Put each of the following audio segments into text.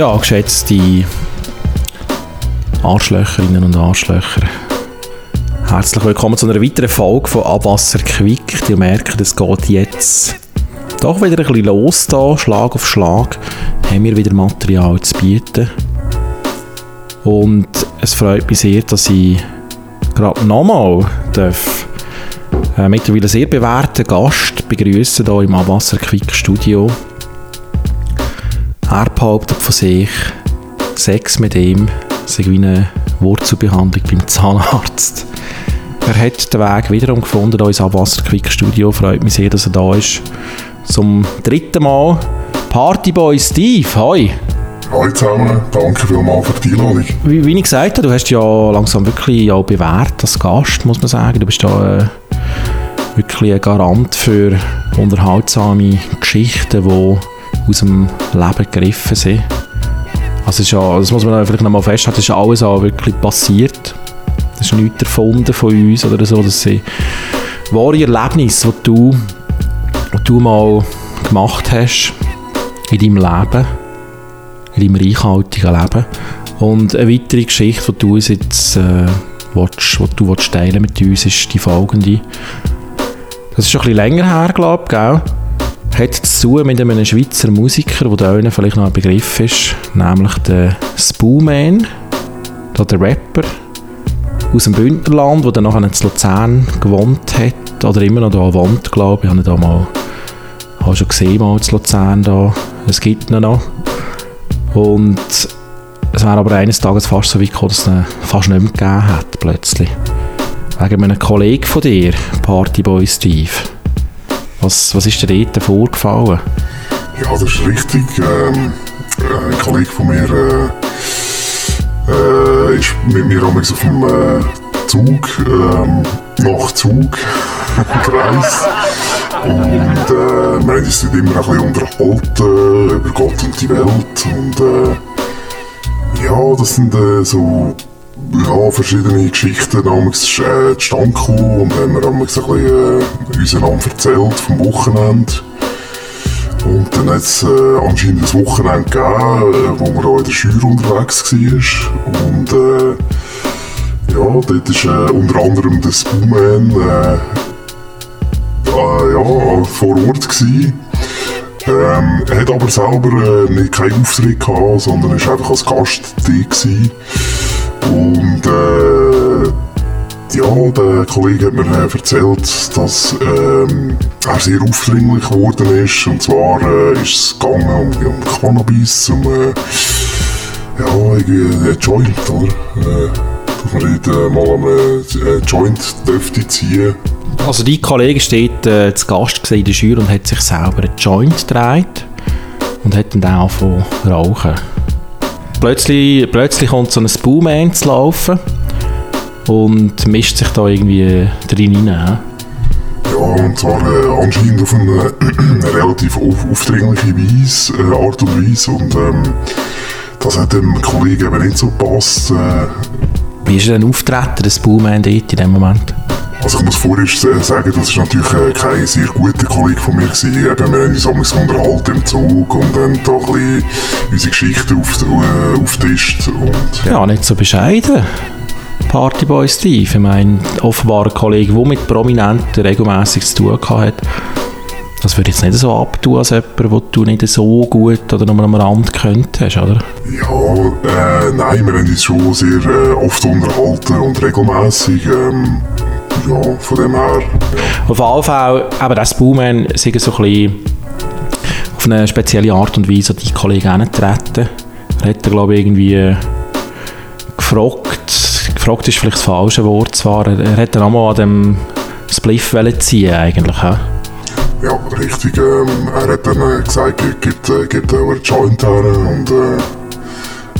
Ja, geschätzte Arschlöcherinnen und Arschlöcher. Herzlich willkommen zu einer weiteren Folge von Abwasser Quick. Ihr merkt, es geht jetzt doch wieder ein bisschen los da, Schlag auf Schlag. Haben wir wieder Material zu bieten. Und es freut mich sehr, dass ich gerade nochmal darf äh, mittlerweile sehr bewährten Gast begrüßen hier im Abwasser Quick Studio. Er behauptet von sich, Sex mit ihm sei wie eine Wurzelbehandlung beim Zahnarzt. Er hat den Weg wiederum gefunden hier ins Abwasserquick Studio. Freut mich sehr, dass er da ist. Zum dritten Mal Partyboy Steve. Hoi. Hallo zusammen, danke vielmals für die Einladung. Wie, wie ich gesagt habe, du hast ja langsam wirklich ja bewährt als Gast, muss man sagen. Du bist da äh, wirklich ein Garant für unterhaltsame Geschichten, die aus dem Leben gegriffen sind. Also ist ja, das muss man vielleicht noch mal festhalten, das ist alles auch wirklich passiert. Das ist nichts erfunden von uns oder so. Das sind wahre Erlebnisse, die du, die du mal gemacht hast in deinem Leben, in deinem reichhaltigen Leben. Und eine weitere Geschichte, die du uns jetzt äh, willst, die du willst teilen mit uns, ist die folgende. Das ist schon ein bisschen länger her, glaube ich, gell? Hat zu mit einem Schweizer Musiker, der euch vielleicht noch ein Begriff ist, nämlich der Spooman, der Rapper aus dem Bündnerland, der dann nachher in Luzern gewohnt hat, oder immer noch da wohnt, glaube ich. Ich habe ihn da mal habe schon gesehen, mal in Luzern da. Es gibt ihn noch. Und es wäre aber eines Tages fast so weit gekommen, dass es ihn fast nicht mehr gegeben hat, plötzlich. Wegen einem Kollegen von dir, Partyboy Steve. Was, was ist dir dort vorgefallen? Ja, das ist richtig. Ähm, ein Kollege von mir äh, äh, ist mit mir auf dem äh, Zug, ähm, nach Zug, Kreis. Und äh, wir haben uns immer ein bisschen unterhalten über Gott und die Welt. Und äh, ja, das sind äh, so ja, verschiedene Geschichten damals äh, zustande gekommen und haben wir damals ein bisschen äh, useinander erzählt vom Wochenende. Und dann hat es äh, anscheinend ein Wochenende gegeben, äh, wo man auch in der Schür unterwegs war. Und äh, ja, dort war äh, unter anderem der Spoonman äh, äh, ja, vor Ort. Gewesen. Ähm, er hat aber selber äh, nicht keinen Auftritt gehabt, sondern war einfach als Gast da. Gewesen. Und äh, ja, der Kollege hat mir äh, erzählt, dass ähm, er sehr aufdringlich geworden ist. Und zwar äh, ist es gegangen um, um Cannabis, um äh, ja, irgendwie ein Joint, oder? Äh, dass man dort äh, mal einen äh, Joint dürfte ziehen. Also dein Kollege steht äh, zu Gast in der Jury und hat sich selber einen Joint gedreht und hat dann auch von rauchen plötzlich, plötzlich kommt so ein Boom zu laufen und mischt sich da irgendwie drin hinein. Ja, und zwar äh, anscheinend auf eine, eine relativ auf, aufdringliche Weise, äh, Art und Weise. Und ähm, das hat dem Kollegen eben nicht so gepasst. Äh, Wie ist denn auftreten, das Bowman dort in dem Moment? Also ich muss vorher sagen, das war natürlich äh, kein sehr guter Kollege von mir. Gewesen. Eben, wir haben uns damals unterhalten im Zug und dann da ein bisschen unsere Geschichte auf, äh, auftischt. Und ja, nicht so bescheiden. Partyboy Steve, ich meine, offenbar ein Kollege, der mit Prominenten regelmäßig zu tun hat. Das würde jetzt nicht so abtun als jemand, den du nicht so gut oder nur am Rand könntest, oder? Ja, äh, nein, wir haben uns schon sehr äh, oft unterhalten und regelmäßig. Ähm, ja, von dem her. Auf jeden Fall, aber das Bowman sind so ein bisschen auf eine spezielle Art und Weise die Kollegen herangetreten. Er hat, glaube ich, irgendwie gefragt, gefragt ist vielleicht das falsche Wort zwar, er hat dann einmal an dem Spliff ziehen eigentlich, he? Ja, richtig. Ähm, er hat dann äh, gesagt, gibt, äh, gibt äh, einen Joint her und äh,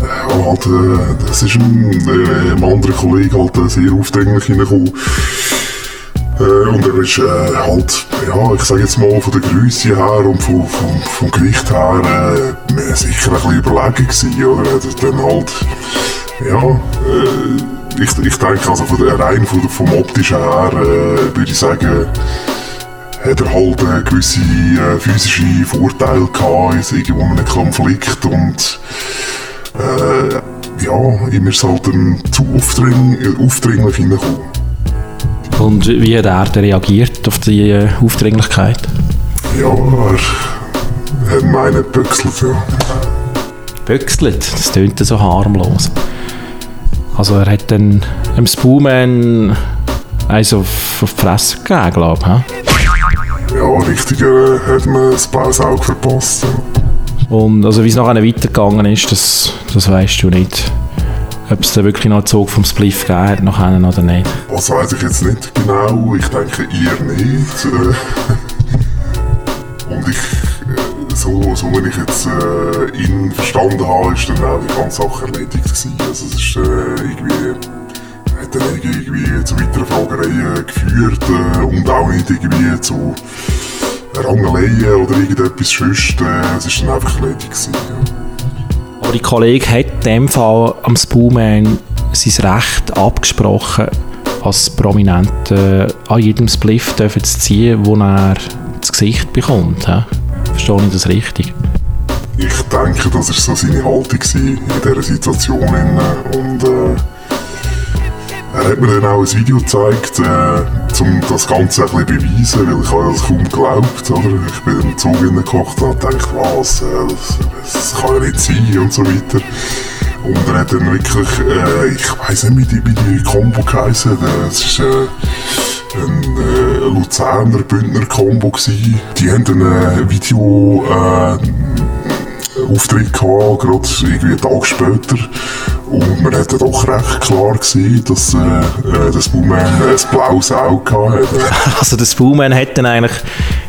ja, halt, äh, das ist ein, äh, ein anderer Kollege halt äh, sehr aufdringlich reingekommen. Äh, und er ist äh, halt, ja, ich sage jetzt mal von der Größe her und vom, vom, vom Gewicht her äh, sicher ein bisschen überlegen gewesen, oder? Er dann halt, ja, äh, ich, ich denke also von der, rein von, vom optischen her äh, würde ich sagen, hat er halt äh, gewisse äh, physische Vorteile gehabt in irgendwo einem Konflikt und äh, ja, ihm ist halt dann zu aufdring aufdringlich hineingekommen. Und wie hat er reagiert auf die äh, Aufdringlichkeit? Ja, er hat meinen gebüchselt, ja. Böxelt, das tönt so harmlos. Also er hat dann dem Spooman eins auf, auf die Fresse gegeben, glaube ich. Ja, richtig, er hat mir das blaues Auge verpasst. Ja. Und also wie es nachher weitergegangen ist, das, das weißt du nicht. Ob es da wirklich noch Zug vom Spliff gegeben hat nachher oder nicht. Das weiß ich jetzt nicht genau, ich denke eher nicht. Und ich, äh, so, so wie ich jetzt äh, ihn verstanden habe, ist dann auch die ganze Sache erledigt gewesen. Also es ist äh, irgendwie, hat dann irgendwie zu weiteren Fragereien geführt äh, und auch nicht irgendwie zu Rangeleien oder irgendetwas sonst. Äh, es ist dann einfach erledigt gewesen, ja. Aber die Kollege hat in dem Fall am Spooman sein Recht abgesprochen, als Prominente an jedem Spliff zu ziehen, wo er das Gesicht bekommt. He? Verstehe ich das richtig? Ich denke, das war so seine Haltung in dieser Situation. Und äh, er hat mir dann auch ein Video gezeigt, äh, um das Ganze ein bisschen beweisen, weil ich habe das kaum geglaubt. Oder? Ich bin im Zug hineingekocht und dachte, was, äh, das, das, kann ja nicht sein und so weiter. Und er hat dann wirklich, äh, ich weiß nicht, wie die, Combo geheißen, das ist äh, ein äh, Luzerner Bündner Combo gewesen. Die haben dann ein Video äh, Auftritt gehabt, gerade irgendwie einen Tag später. Und man hat doch recht klar gesehen, dass äh, äh das Bowman ein blaues Auge hatte. Also das Bowman hat dann eigentlich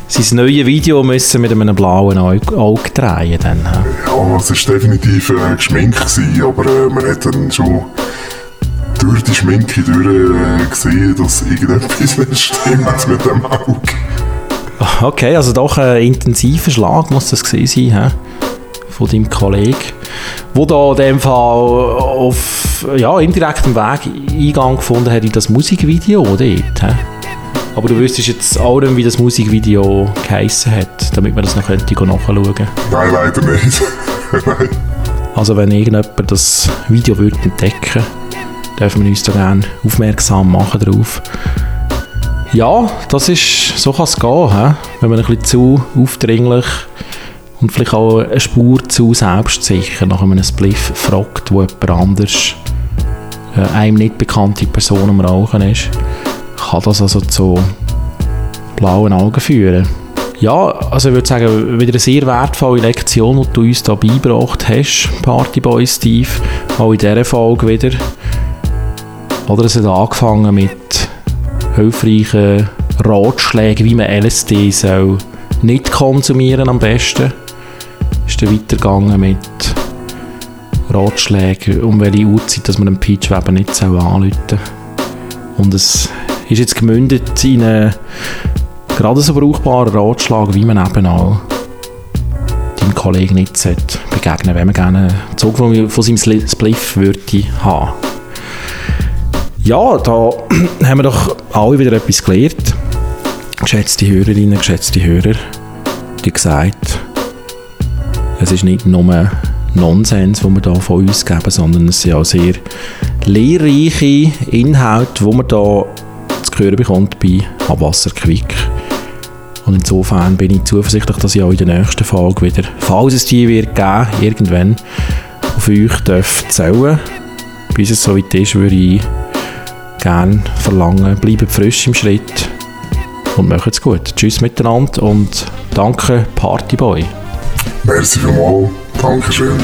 sein neues Video müssen mit einem blauen Auge, Auge drehen dann. Ja, es war definitiv äh, geschminkt, gewesen, aber äh, man hat dann schon durch die Schminke durch äh, gesehen, dass irgendetwas nicht stimmt mit dem Auge. Okay, also doch ein intensiver Schlag muss das gewesen sein, he? von deinem Kollegen, wo da in dem Fall auf ja, indirektem Weg Eingang gefunden hat in das Musikvideo dort. He? Aber du wüsstest jetzt auch nicht, wie das Musikvideo geheissen hat, damit man das noch könnte nachschauen könnte? Nein, leider nicht. Nein. Also wenn irgendjemand das Video würde entdecken dürfen wir uns da gerne aufmerksam machen darauf. Ja, das ist, so kann es gehen, he? wenn man ein bisschen zu aufdringlich und vielleicht auch eine Spur zu selbstsicher nach einem Spliff fragt, wo jemand anders, äh, einem nicht bekannte Person am Rauchen ist, kann das also zu blauen Augen führen. Ja, also ich würde sagen, wieder eine sehr wertvolle Lektion, die du uns hier beigebracht hast, Partyboy Steve, auch in dieser Folge wieder. Oder es hat angefangen mit hilfreichen Ratschlägen, wie man LSD soll nicht konsumieren am besten. Ist dann weitergegangen mit Ratschlägen, um welche Uhrzeit dass man einen Peachweber nicht soll anrufen soll. Und es ist jetzt gemündet in einen gerade so brauchbaren Ratschlag, wie man eben auch deinem Kollegen nicht begegnen sollte, wenn man gerne einen Zug von, von seinem Spliff würde haben ja, da haben wir doch alle wieder etwas gelernt. Geschätzte Hörerinnen, geschätzte Hörer, die gesagt, es ist nicht nur Nonsens, den wir hier von uns geben, sondern es sind auch sehr lehrreiche Inhalte, die man hier zu hören bekommt bei Abwasserquick. Und insofern bin ich zuversichtlich, dass ich auch in der nächsten Folge wieder, falls es die wird geben, irgendwann auf euch darf zählen. Bis es so weit ist, würde ich gerne verlangen. Bleibt frisch im Schritt und macht's gut. Tschüss miteinander und danke Partyboy. Merci für mal. Dankeschön.